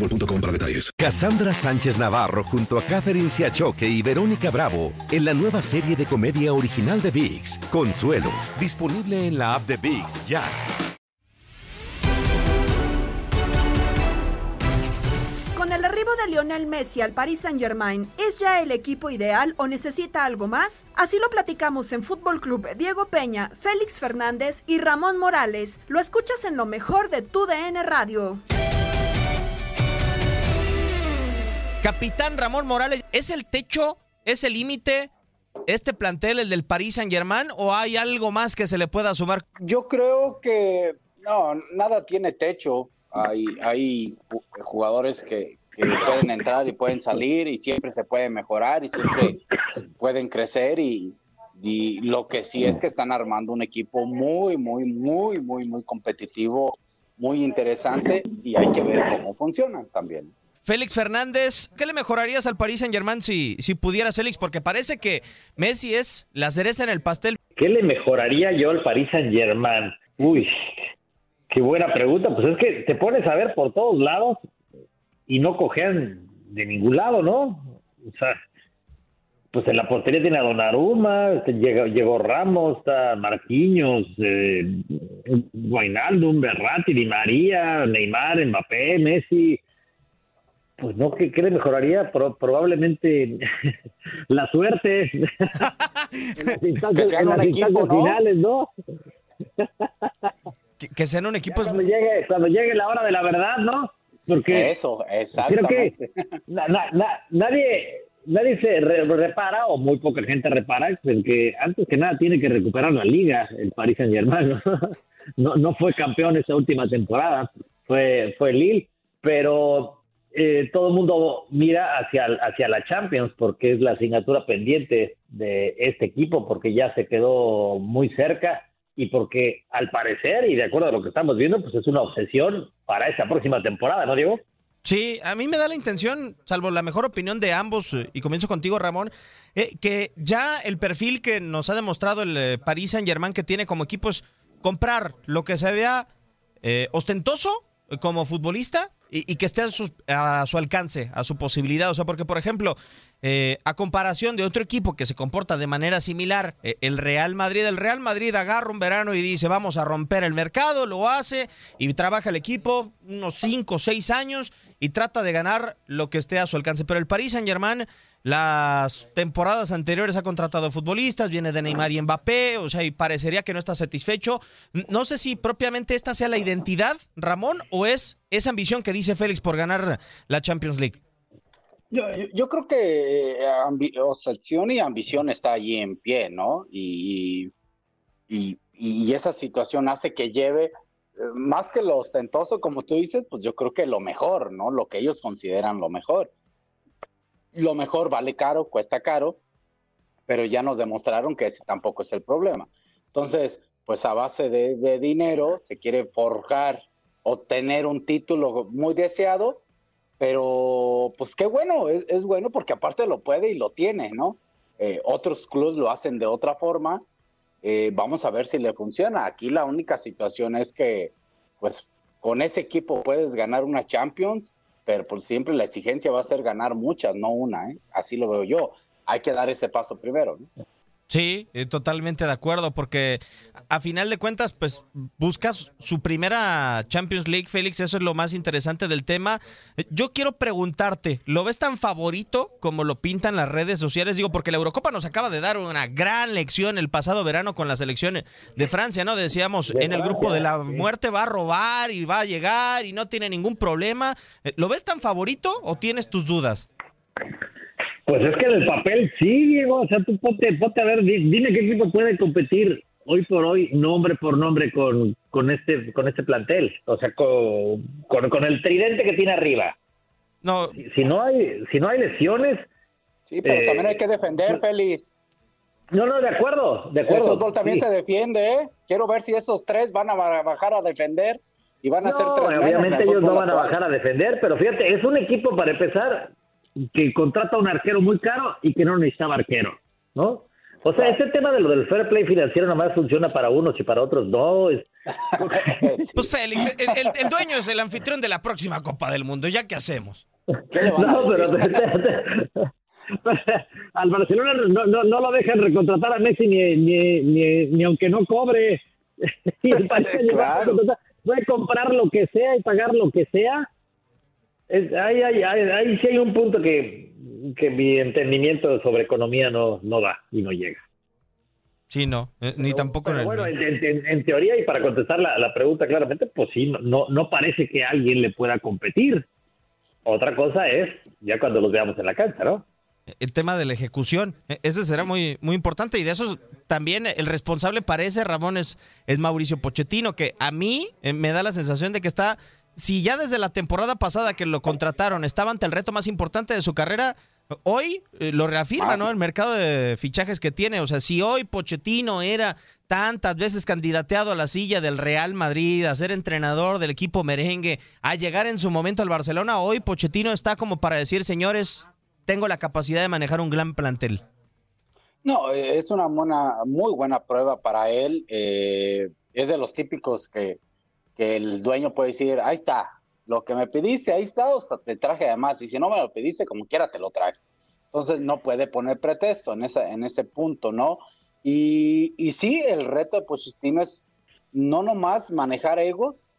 boostmobile.com Sánchez Navarro junto a Catherine Siachoque y Verónica Bravo en la nueva serie de comedia original de VIX, Consuelo, disponible en la app de VIX ya. Con el arribo de Lionel Messi al Paris Saint-Germain, ¿es ya el equipo ideal o necesita algo más? Así lo platicamos en Fútbol Club Diego Peña, Félix Fernández y Ramón Morales. Lo escuchas en lo mejor de tu DN Radio. Capitán Ramón Morales, ¿es el techo, es el límite este plantel, el del Paris Saint-Germain, o hay algo más que se le pueda sumar? Yo creo que no, nada tiene techo. Hay, hay ju- jugadores que, pueden entrar y pueden salir y siempre se puede mejorar y siempre pueden crecer y lo que sí es que están armando un equipo muy, muy, muy, muy, muy competitivo, muy interesante y hay que ver cómo funcionan también. Félix Fernández, ¿qué le mejorarías al Paris Saint-Germain si, si pudieras, Félix? Porque parece que Messi es la cereza en el pastel. ¿Qué le mejoraría yo al Paris Saint Germain? Uy, qué buena pregunta. Pues es que te pones a ver por todos lados y no cojean de ningún lado, ¿no? O sea, pues en la portería tiene a Donnarumma, este, llegó, llegó Ramos, está Marquinhos, eh, Wijnaldum, Berratti, Di María, Neymar, Mbappé, Messi. Pues no, ¿qué, qué le mejoraría? Pro- probablemente la suerte. en las instancias, sean en un las equipo, instancias ¿no? finales, ¿no? Que, que sean un equipo... Cuando llegue, cuando llegue la hora de la verdad, ¿no? Porque Eso, creo que exactamente. na- na- na- nadie nadie se re- repara o muy poca gente repara en que antes que nada tiene que recuperar la liga el Paris Saint Germain no, no fue campeón esa última temporada fue fue Lille pero eh, todo el mundo mira hacia hacia la Champions porque es la asignatura pendiente de este equipo porque ya se quedó muy cerca y porque al parecer y de acuerdo a lo que estamos viendo pues es una obsesión para esta próxima temporada no Diego Sí, a mí me da la intención, salvo la mejor opinión de ambos, eh, y comienzo contigo, Ramón, eh, que ya el perfil que nos ha demostrado el eh, Paris Saint-Germain que tiene como equipo es comprar lo que se vea eh, ostentoso como futbolista y, y que esté a su, alcance, a su posibilidad. O sea, porque, por ejemplo, eh, a comparación de otro equipo que se comporta de manera similar, eh, el Real Madrid, el Real Madrid agarra un verano y dice, vamos a romper el mercado, lo hace y trabaja el equipo unos 5 o 6 años y trata de ganar lo que esté a su alcance. Pero el Paris Saint Germain, las temporadas anteriores ha contratado futbolistas, viene de Neymar y Mbappé, o sea, y parecería que no está satisfecho. No sé si propiamente esta sea la identidad, Ramón, o es esa ambición que dice Félix por ganar la Champions League. Yo, creo que eh, obsesión y ambición está allí en pie, ¿no? Y esa situación hace que lleve, eh, más que lo ostentoso, como tú dices, pues yo creo que lo mejor, ¿no? Lo que ellos consideran lo mejor. Lo mejor vale caro, cuesta caro, pero ya nos demostraron que ese tampoco es el problema. Entonces, pues a base de, dinero se quiere forjar o tener un título muy deseado Pero, pues qué bueno, es, bueno porque aparte lo puede y lo tiene, ¿no? Eh, otros clubes lo hacen de otra forma. Eh, vamos a ver si le funciona. Aquí la única situación es que, pues, con ese equipo puedes ganar una Champions, pero por siempre la exigencia va a ser ganar muchas, no una, ¿eh? Así lo veo yo. Hay que dar ese paso primero, ¿no? Sí, eh, totalmente de acuerdo, porque a final de cuentas, pues buscas su primera Champions League, Félix, eso es lo más interesante del tema. Eh, yo quiero preguntarte, ¿lo ves tan favorito como lo pintan las redes sociales? Digo, porque la Eurocopa nos acaba de dar una gran lección el pasado verano con la selección de Francia, ¿no? Decíamos, en el grupo de la muerte va a robar y va a llegar y no tiene ningún problema. Eh, ¿Lo ves tan favorito o tienes tus dudas? Pues es que en el papel sí, Diego. O sea, tú ponte, a ver, dime qué equipo puede competir hoy por hoy, nombre por nombre, con, con, este, con este plantel. O sea, con, con, el tridente que tiene arriba. No. Si, no, hay, si no hay lesiones. Sí, pero también hay que defender, eh, Félix. No, no, de acuerdo, de acuerdo. El fútbol también se defiende, ¿eh? Quiero ver si esos tres van a bajar a defender y van a ser tres Obviamente ellos no van a bajar a defender, pero fíjate, es un equipo para empezar que contrata a un arquero muy caro y que no necesitaba arquero, ¿no? O sea, ese tema de lo del fair play financiero nada más funciona para unos y para otros no. Pues Félix, el, dueño es el anfitrión de la próxima Copa del Mundo, ¿ya qué hacemos? no, pero al Barcelona no, no, no, lo dejan recontratar a Messi ni, ni, ni, ni aunque no cobre. y el puede comprar lo que sea y pagar lo que sea ahí, ahí, sí hay un punto que, que mi entendimiento sobre economía no, no da y no llega. Sí, no, eh, ni tampoco en Bueno, en, teoría, y para contestar la, pregunta claramente, pues sí, no, no parece que alguien le pueda competir. Otra cosa es ya cuando los veamos en la cancha, ¿no? El tema de la ejecución, e, ese será muy, muy importante y de eso también el responsable parece, Ramón, es, es Mauricio Pochettino, que a mí eh, me da la sensación de que está si ya desde la temporada pasada que lo contrataron estaba ante el reto más importante de su carrera, hoy eh, lo reafirma, ¿no? El mercado de fichajes que tiene. O sea, si hoy Pochettino era tantas veces candidateado a la silla del Real Madrid, a ser entrenador del equipo merengue, a llegar en su momento al Barcelona, hoy Pochettino está como para decir, señores, tengo la capacidad de manejar un gran plantel. No, es una buena, muy buena prueba para él. Eh, es de los típicos que que el dueño puede decir, ahí está, lo que me pediste, ahí está, o sea, te traje además, y si no me lo pediste, como quiera te lo traje. Entonces no puede poner pretexto en, esa, en ese punto, ¿no? Y, y sí, el reto de Pochettino es no nomás manejar egos,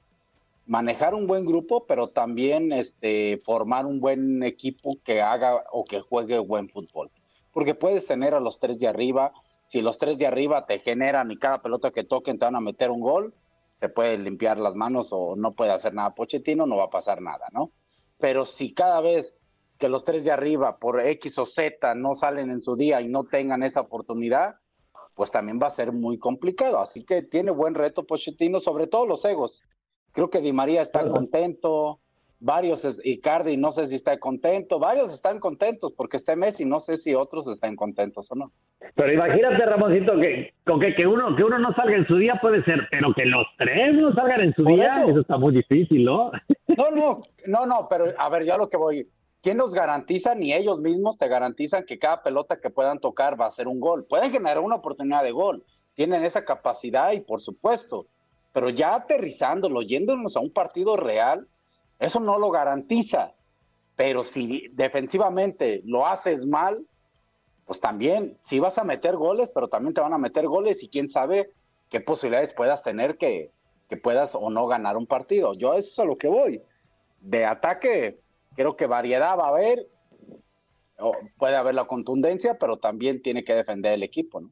manejar un buen grupo, pero también este, formar un buen equipo que haga o que juegue buen fútbol. Porque puedes tener a los tres de arriba, si los tres de arriba te generan y cada pelota que toquen te van a meter un gol, se puede limpiar las manos o no puede hacer nada Pochettino, no va a pasar nada, ¿no? Pero si cada vez que los tres de arriba por X o Z no salen en su día y no tengan esa oportunidad, pues también va a ser muy complicado. Así que tiene buen reto Pochettino, sobre todo los egos. Creo que Di María está contento, varios, Icardi no sé si está contento, varios están contentos porque está Messi, no sé si otros están contentos o no. Pero imagínate, Ramoncito, que, que, que, uno, que uno no salga en su día puede ser, pero que los tres no salgan en su día, eso? está muy difícil, ¿no? No, no, no, no, pero a ver, ya lo que voy, ¿quién nos garantiza? Ni ellos mismos te garantizan que cada pelota que puedan tocar va a ser un gol. Pueden generar una oportunidad de gol, tienen esa capacidad y por supuesto, pero ya aterrizándolo, yéndonos a un partido real, eso no lo garantiza, pero si defensivamente lo haces mal, pues también, si vas a meter goles, pero también te van a meter goles y quién sabe qué posibilidades puedas tener que, que puedas o no ganar un partido. Yo eso es a lo que voy. De ataque, creo que variedad va a haber, puede haber la contundencia, pero también tiene que defender el equipo, ¿no?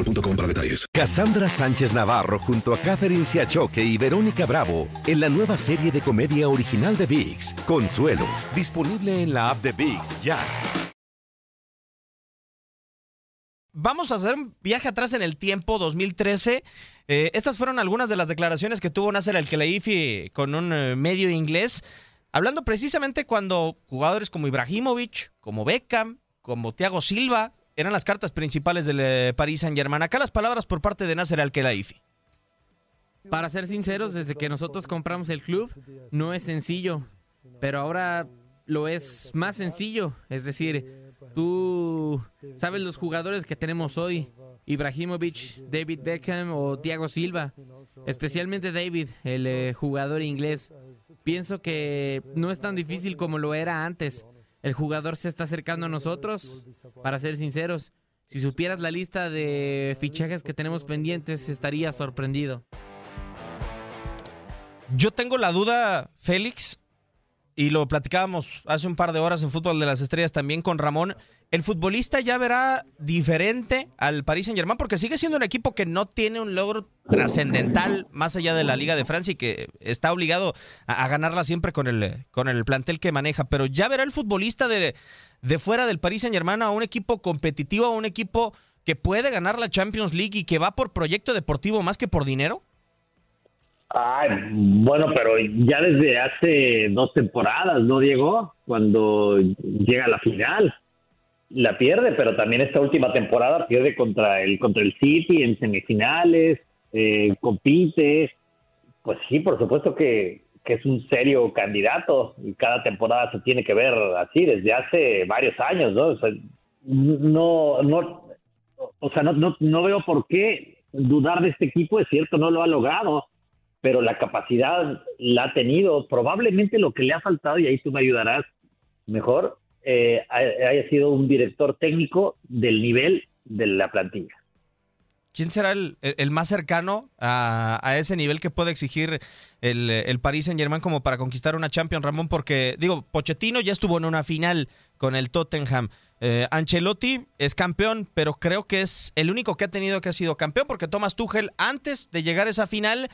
boostmobile.com para detalles. Cassandra Sánchez Navarro junto a Catherine Siachoque y Verónica Bravo en la nueva serie de comedia original de VIX, Consuelo, disponible en la app de VIX ya. Vamos a hacer un viaje atrás en el tiempo, 2013. Eh, estas fueron algunas de las declaraciones que tuvo Nasser Al-Khelaifi con un eh, medio inglés, hablando precisamente cuando jugadores como Ibrahimovic, como Beckham, como Thiago Silva, eran las cartas principales del eh, Paris Saint-Germain. Acá las palabras por parte de Nasser Al-Khelaifi. Para ser sinceros, desde que nosotros compramos el club, no es sencillo, pero ahora lo es más sencillo. Es decir, tú sabes los jugadores que tenemos hoy, Ibrahimovic, David Beckham o Thiago Silva, especialmente David, el eh, jugador inglés. Pienso que no es tan difícil como lo era antes. El jugador se está acercando a nosotros, para ser sinceros. Si supieras la lista de fichajes que tenemos pendientes, estaría sorprendido. Yo tengo la duda, Félix, y lo platicábamos hace un par de horas en Fútbol de las Estrellas también con Ramón. ¿El futbolista ya verá diferente al Paris Saint Germain? Porque sigue siendo un equipo que no tiene un logro trascendental más allá de la Liga de Francia y que está obligado a, ganarla siempre con el, con el plantel que maneja. Pero ya verá el futbolista de, de fuera del Paris Saint Germain a un equipo competitivo, a un equipo que puede ganar la Champions League y que va por proyecto deportivo más que por dinero. Ay, bueno, pero ya desde hace dos temporadas, ¿no, Diego? Cuando llega a la final la pierde, pero también esta última temporada pierde contra el contra el City en semifinales, eh, compite, pues sí, por supuesto que, que, es un serio candidato y cada temporada se tiene que ver así desde hace varios años, ¿no? O sea, no, no, o sea, no, no, no veo por qué dudar de este equipo, es cierto, no lo ha logrado, pero la capacidad la ha tenido. Probablemente lo que le ha faltado, y ahí tú me ayudarás mejor, eh, haya sido un director técnico del nivel de la plantilla. ¿Quién será el, más cercano a, a, ese nivel que puede exigir el, el Paris Saint Germain como para conquistar una Champions, Ramón? Porque, digo, Pochettino ya estuvo en una final con el Tottenham. Eh, Ancelotti es campeón, pero creo que es el único que ha tenido que ha sido campeón, porque Thomas Tuchel, antes de llegar a esa final,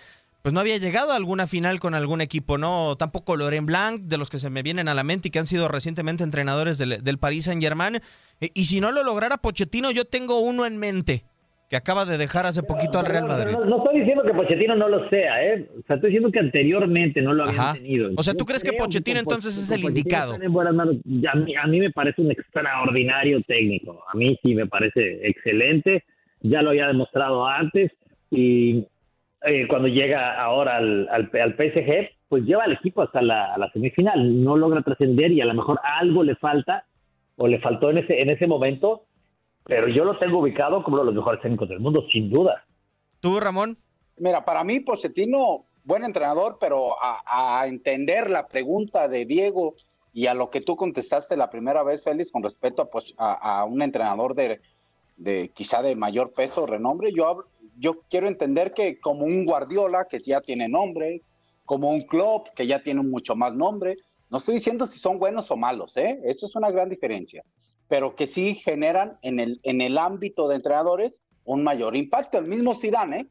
pues no había llegado a alguna final con algún equipo, ¿no? Tampoco Laurent Blanc, de los que se me vienen a la mente y que han sido recientemente entrenadores del, del Paris Saint-Germain. Y, y, si no lo lograra Pochettino, yo tengo uno en mente, que acaba de dejar hace poquito al Real Madrid. No, no, estoy diciendo que Pochettino no lo sea, ¿eh? O sea, estoy diciendo que anteriormente no lo habían Ajá. tenido. O sea, ¿tú Yo crees que Pochettino entonces es el indicado? A mí, a mí me parece un extraordinario técnico. A mí sí me parece excelente. Ya lo había demostrado antes. Y eh, cuando llega ahora al, al, al PSG, pues lleva al equipo hasta la, a la semifinal. No logra trascender y a lo mejor algo le falta o le faltó en ese, en ese momento. Pero yo lo tengo ubicado como uno de los mejores técnicos del mundo, sin duda. ¿Tú, Ramón? Mira, para mí, Pochettino, buen entrenador, pero a, a, entender la pregunta de Diego y a lo que tú contestaste la primera vez, Félix, con respecto a, pues, a, a un entrenador de, de, quizá de mayor peso, renombre, yo, yo quiero entender que como un Guardiola, que ya tiene nombre, como un Klopp, que ya tiene mucho más nombre, no estoy diciendo si son buenos o malos, ¿eh? Eso es una gran diferencia, pero que sí generan en el, en el ámbito de entrenadores un mayor impacto. El mismo Zidane, ¿eh?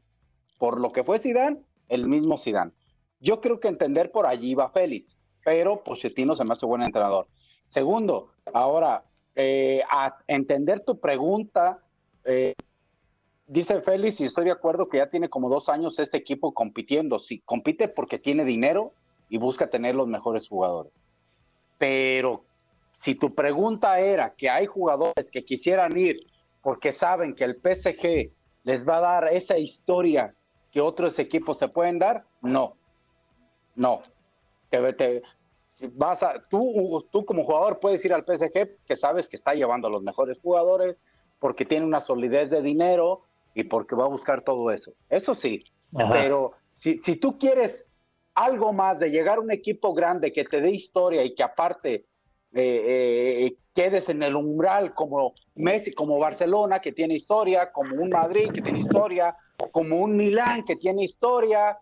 Por lo que fue Zidane, el mismo Zidane. Yo creo que entender por allí va Félix, pero Pochettino se me hace buen entrenador. Segundo, ahora, eh, a entender tu pregunta, eh, dice Félix, y estoy de acuerdo que ya tiene como dos años este equipo compitiendo. Sí, compite porque tiene dinero y busca tener los mejores jugadores. Pero si tu pregunta era que hay jugadores que quisieran ir porque saben que el PSG les va a dar esa historia que otros equipos te pueden dar, no, no. te, te- vas a, tú, tú como jugador puedes ir al PSG que sabes que está llevando a los mejores jugadores porque tiene una solidez de dinero y porque va a buscar todo eso. Eso sí, Ajá. pero si, si tú quieres algo más de llegar a un equipo grande que te dé historia y que aparte eh, eh, quedes en el umbral como Messi, como Barcelona, que tiene historia, como un Madrid, que tiene historia, como un Milán, que tiene historia,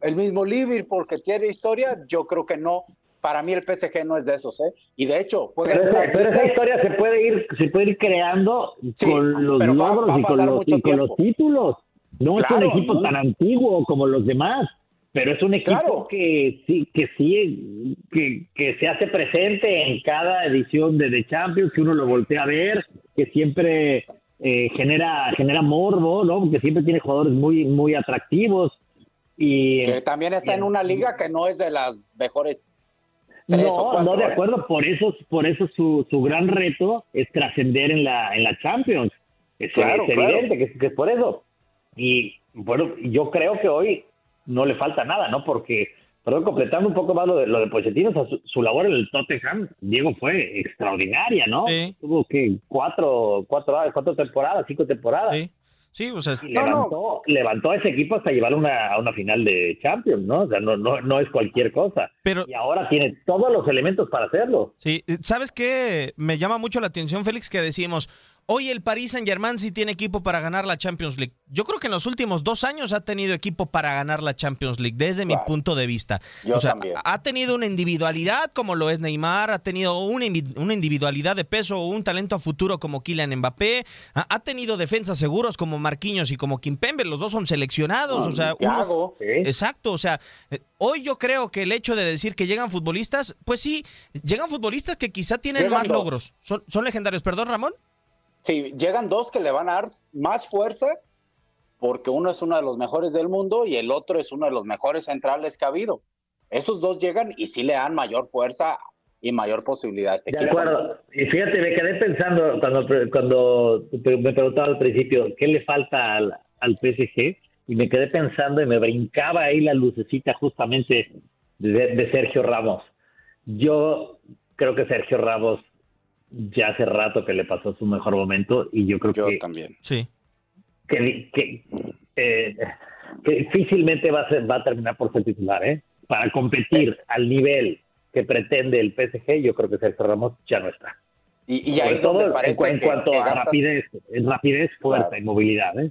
el mismo Liverpool, que tiene historia, yo creo que no. Para mí el PSG no es de esos, ¿eh? Y de hecho, juega Pero, esa, pero esa historia se puede ir, se puede ir creando con los va- logros va y con los, y con los títulos. No es un equipo ¿no? tan antiguo como los demás, pero es un equipo Claro. que sí, que sí, que, que se hace presente en cada edición de The Champions, que uno lo voltea a ver, que siempre eh, genera, genera morbo, ¿no? Porque siempre tiene jugadores muy, muy atractivos. Y, que también está en una liga que no es de las mejores tres o no, cuatro, no, de acuerdo, por eso, por eso su, su gran reto es trascender en la, en la Champions. Es, Claro, es claro. evidente que, que es por eso. Y bueno, yo creo que hoy no le falta nada, ¿no? Porque, perdón, completando un poco más lo de, lo de Pochettino, o sea, su, su labor en el Tottenham, Diego, fue extraordinaria, ¿no? Tuvo que cuatro, cuatro, cuatro temporadas, cinco temporadas. Sí. Sí, o sea, Y levantó, levantó a ese equipo hasta llevar una, a una final de Champions, ¿no? O sea, no, no, no es cualquier cosa. Pero, y ahora tiene todos los elementos para hacerlo. Sí, ¿sabes qué? Me llama mucho la atención, Félix, que decimos, hoy el Paris Saint-Germain sí tiene equipo para ganar la Champions League. Yo creo que en los últimos dos años ha tenido equipo para ganar la Champions League, desde mi punto de vista. Yo o sea, también. ha tenido una individualidad como lo es Neymar, ha tenido una, una individualidad de peso o un talento a futuro como Kylian Mbappé, ha, ha tenido defensas seguros como Marquinhos y como Kimpembe, los dos son seleccionados, o sea, uno-. Exacto, o sea, eh, hoy yo creo que el hecho de decir que llegan futbolistas, pues sí, llegan futbolistas que quizá tienen Llegan más dos. logros. Son, son legendarios, perdón, Ramón. Sí, llegan dos que le van a dar más fuerza porque uno es uno de los mejores del mundo y el otro es uno de los mejores centrales que ha habido. Esos dos llegan y sí le dan mayor fuerza y mayor posibilidad a este De equipo. acuerdo. Y fíjate, me quedé pensando cuando, cuando me preguntaba al principio qué le falta al, al PSG y me quedé pensando y me brincaba ahí la lucecita justamente de, de Sergio Ramos. Yo creo que Sergio Ramos ya hace rato que le pasó su mejor momento y yo creo que también. Sí. que, que, eh, que difícilmente va a, ser, va a terminar por ser titular, ¿eh? Para competir al nivel que pretende el PSG, yo creo que Sergio Ramos ya no está. Y, y Sobre ahí es todo en, que- cuanto que a gastas- rapidez, en rapidez, fuerza Claro. y movilidad, ¿eh?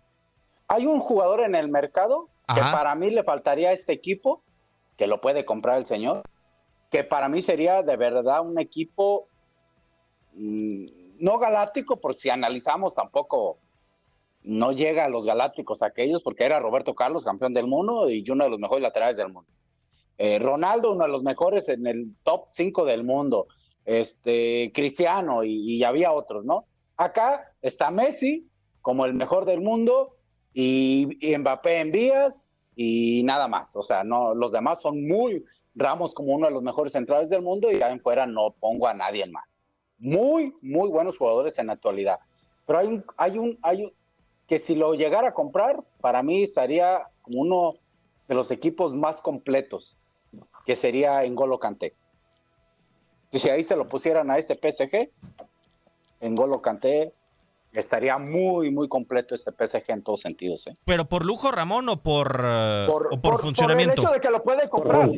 Hay un jugador en el mercado que para mí le faltaría a este equipo, que lo puede comprar el señor, que para mí sería de verdad un equipo no galáctico, por si analizamos tampoco no llega a los galácticos aquellos, porque era Roberto Carlos, campeón del mundo y uno de los mejores laterales del mundo. Eh, Ronaldo, uno de los mejores en el top 5 del mundo. Este, Cristiano y, había otros, ¿no? Acá está Messi como el mejor del mundo y, Mbappé en vías y nada más. O sea, no, los demás son muy Ramos como uno de los mejores centrales del mundo y ahí en fuera no pongo a nadie más. Muy, muy buenos jugadores en la actualidad. Pero hay un, hay un, hay un, que si lo llegara a comprar, para mí estaría como uno de los equipos más completos, que sería Engolo Kanté. Y si ahí se lo pusieran a este PSG, Engolo Kanté estaría muy, muy completo este PSG en todos sentidos. ¿eh? Pero por lujo, Ramón, o por, eh, Por, o por, funcionamiento. Por el hecho de que lo puede comprar.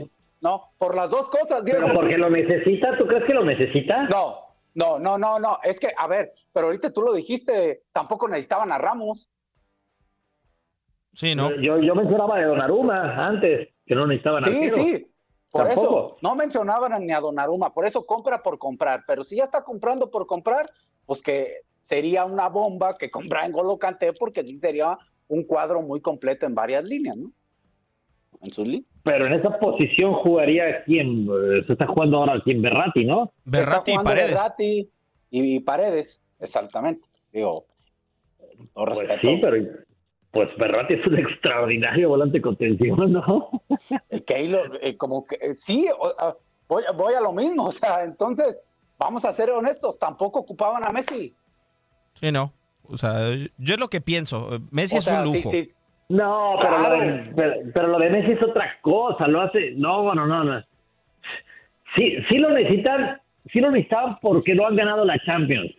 No, por las dos cosas, Diego. Pero porque lo necesita, ¿tú crees que lo necesita? No, no, no, no, no. Es que, a ver, pero ahorita tú lo dijiste, tampoco necesitaban a Ramos. Sí, ¿no? Yo, yo mencionaba de Donnarumma antes, que no necesitaban Sí, arquero. sí. Por Tampoco. eso, no mencionaban ni a Donnarumma, por eso compra por comprar. Pero si ya está comprando por comprar, pues que sería una bomba que compra en Golo Kanté, porque sí sería un cuadro muy completo en varias líneas, ¿no? Pero en esa posición jugaría quién, Eh, se está jugando ahora quién, Berratti, ¿no? Está jugando Berratti y, y Paredes, exactamente. Digo, todo Pues respeto. sí, pero pues Berratti es un extraordinario volante contención, ¿no? que ahí lo- eh, como que eh, sí, o- voy, voy a lo mismo, o sea, entonces, vamos a ser honestos, tampoco ocupaban a Messi. Sí, no. O sea, yo es lo que pienso. Messi O es sea, un sí, lujo. sí, No, pero, Claro. lo de, pero, pero lo de Messi es otra cosa, lo hace, no, no, no, no. sí, sí lo necesitan, sí lo necesitaban porque no han ganado la Champions.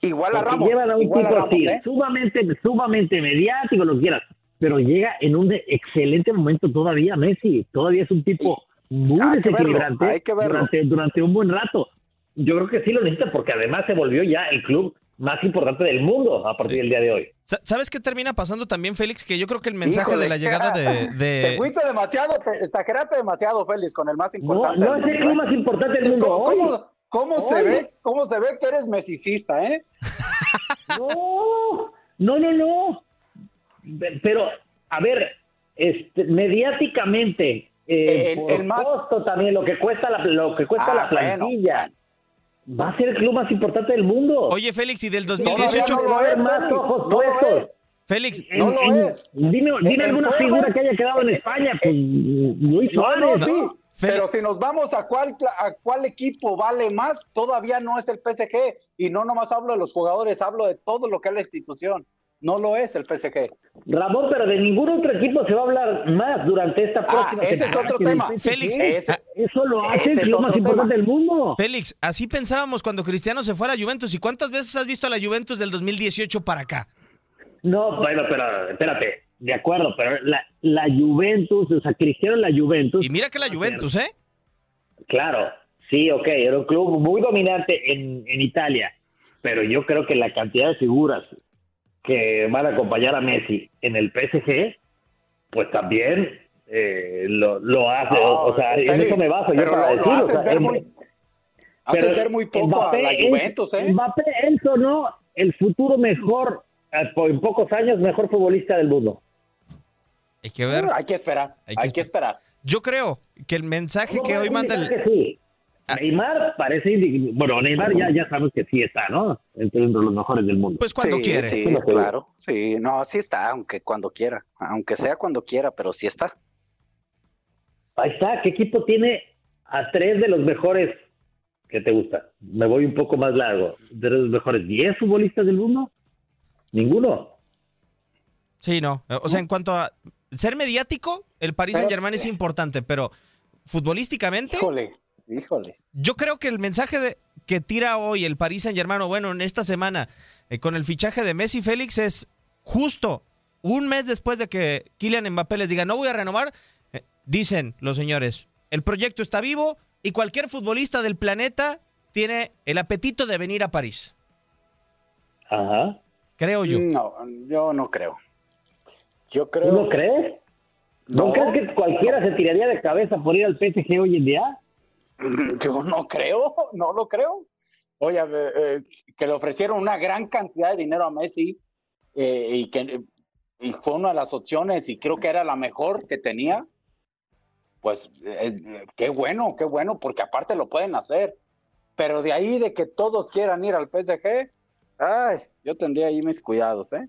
Igual a Ramos. Llevan a un tipo así, ¿eh? sumamente, sumamente mediático, lo quieras. Pero llega en un excelente momento todavía Messi. Todavía es un tipo muy Hay que verlo, desequilibrante hay que verlo. durante, durante un buen rato. Yo creo que sí lo necesita porque además se volvió ya el club más importante del mundo a partir del día de hoy. Sa- ¿Sabes qué termina pasando también, Félix? Que yo creo que el mensaje Híjole. de la llegada de... de- Te fuiste demasiado, te exageraste demasiado, Félix, con el más No, importante. no del es el club ¿eh? más importante del mundo ¿Cómo, hoy. cómo- cómo se ve, ¿Cómo se ve que eres mesicista, eh? No, no, no, no. Pero, a ver, este, mediáticamente, eh, El- por el más- costo también, lo que cuesta la, lo que cuesta Ah, la plantilla, va a ser el club más importante del mundo. Oye, Félix, y del Todavía 2018... no más ojos puestos. Félix, En- en- Dime, dime En alguna figura que haya quedado en España, pues Luis No, Suárez. no, sí. Pero si nos vamos a cuál, a cuál equipo vale más, todavía no es el PSG. Y no nomás hablo de los jugadores, hablo de todo lo que es la institución. No lo es el PSG. Ramón, pero de ningún otro equipo se va a hablar más durante esta próxima Ah, ese es otro tema. Félix, Ese- ah, Eso lo hace el es club más importante del mundo. Félix, así pensábamos cuando Cristiano se fue a la Juventus. ¿Y cuántas veces has visto a la Juventus del 2018 para acá? No, bueno, pero espérate, de acuerdo, pero la, la Juventus, o sea, Cristiano la Juventus. Y mira que la Juventus, ¿eh? Claro, sí, ok, era un club muy dominante en, en Italia, pero yo creo que la cantidad de figuras que van a acompañar a Messi en el PSG, pues también eh, lo, lo hace, No, o sea, en eso me baso yo para o sea, ver en- muy- haces ver muy poco a la Juventus, ¿eh? Mbappé no el futuro mejor, eh, en pocos años, mejor futbolista del mundo. Hay que ver. Hay que esperar, Hay hay que esperar. Yo creo que el mensaje No, que hoy manda el... que sí. Neymar parece, bueno, Neymar ya, ya sabemos que sí está, ¿no? Entre los mejores del mundo. Pues cuando sí, quiere. Sí, claro. Sí, no, sí está, aunque cuando quiera. Aunque sea cuando quiera, pero sí está. Ahí está, ¿qué equipo tiene a tres de los mejores que te gusta? Me voy un poco más largo. ¿De los mejores 10 futbolistas del mundo? Ninguno. Sí, no. O sea, en cuanto a ser mediático, el Paris Saint Germain es importante, pero futbolísticamente, Híjole, híjole. yo creo que el mensaje de, que tira hoy el Paris Saint Germain, o bueno, en esta semana, eh, con el fichaje de Messi Félix, es justo un mes después de que Kylian Mbappé les diga, no voy a renovar, eh, dicen los señores, el proyecto está vivo y cualquier futbolista del planeta tiene el apetito de venir a París. Ajá. Creo yo. No, yo no creo. Yo ¿Tú creo. no crees? ¿No, No. crees que cualquiera se tiraría de cabeza por ir al PSG hoy en día? Yo no creo, no lo creo. Oye, eh, eh, que le ofrecieron una gran cantidad de dinero a Messi eh, y que fue una de las opciones y creo que era la mejor que tenía. Pues qué bueno, qué bueno, porque aparte lo pueden hacer. Pero de ahí de que todos quieran ir al PSG, ay, yo tendría ahí mis cuidados, ¿eh?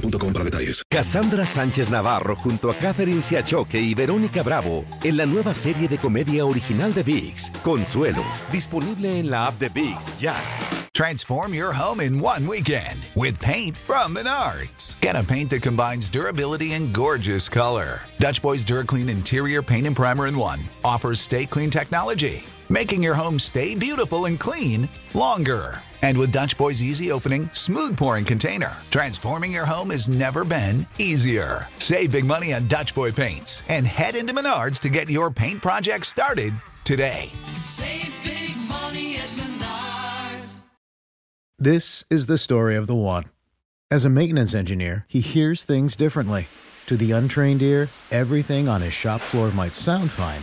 boostmobile.com para detalles. Cassandra Sánchez Navarro junto a Catherine Siachoque y Verónica Bravo en la nueva serie de comedia original de VIX, Consuelo, disponible en la app de VIX ya. Transform your home in one weekend with paint from Menards. Get a paint that combines durability and gorgeous color. Dutch Boys DuraClean Interior Paint and Primer in One offers stay clean technology, making your home stay beautiful and clean longer. And with Dutch Boy's easy opening, smooth pouring container, transforming your home has never been easier. Save big money on Dutch Boy paints and head into Menards to get your paint project started today. Save big money at Menards. This is the story of the one. As a maintenance engineer, he hears things differently. To the untrained ear, everything on his shop floor might sound fine,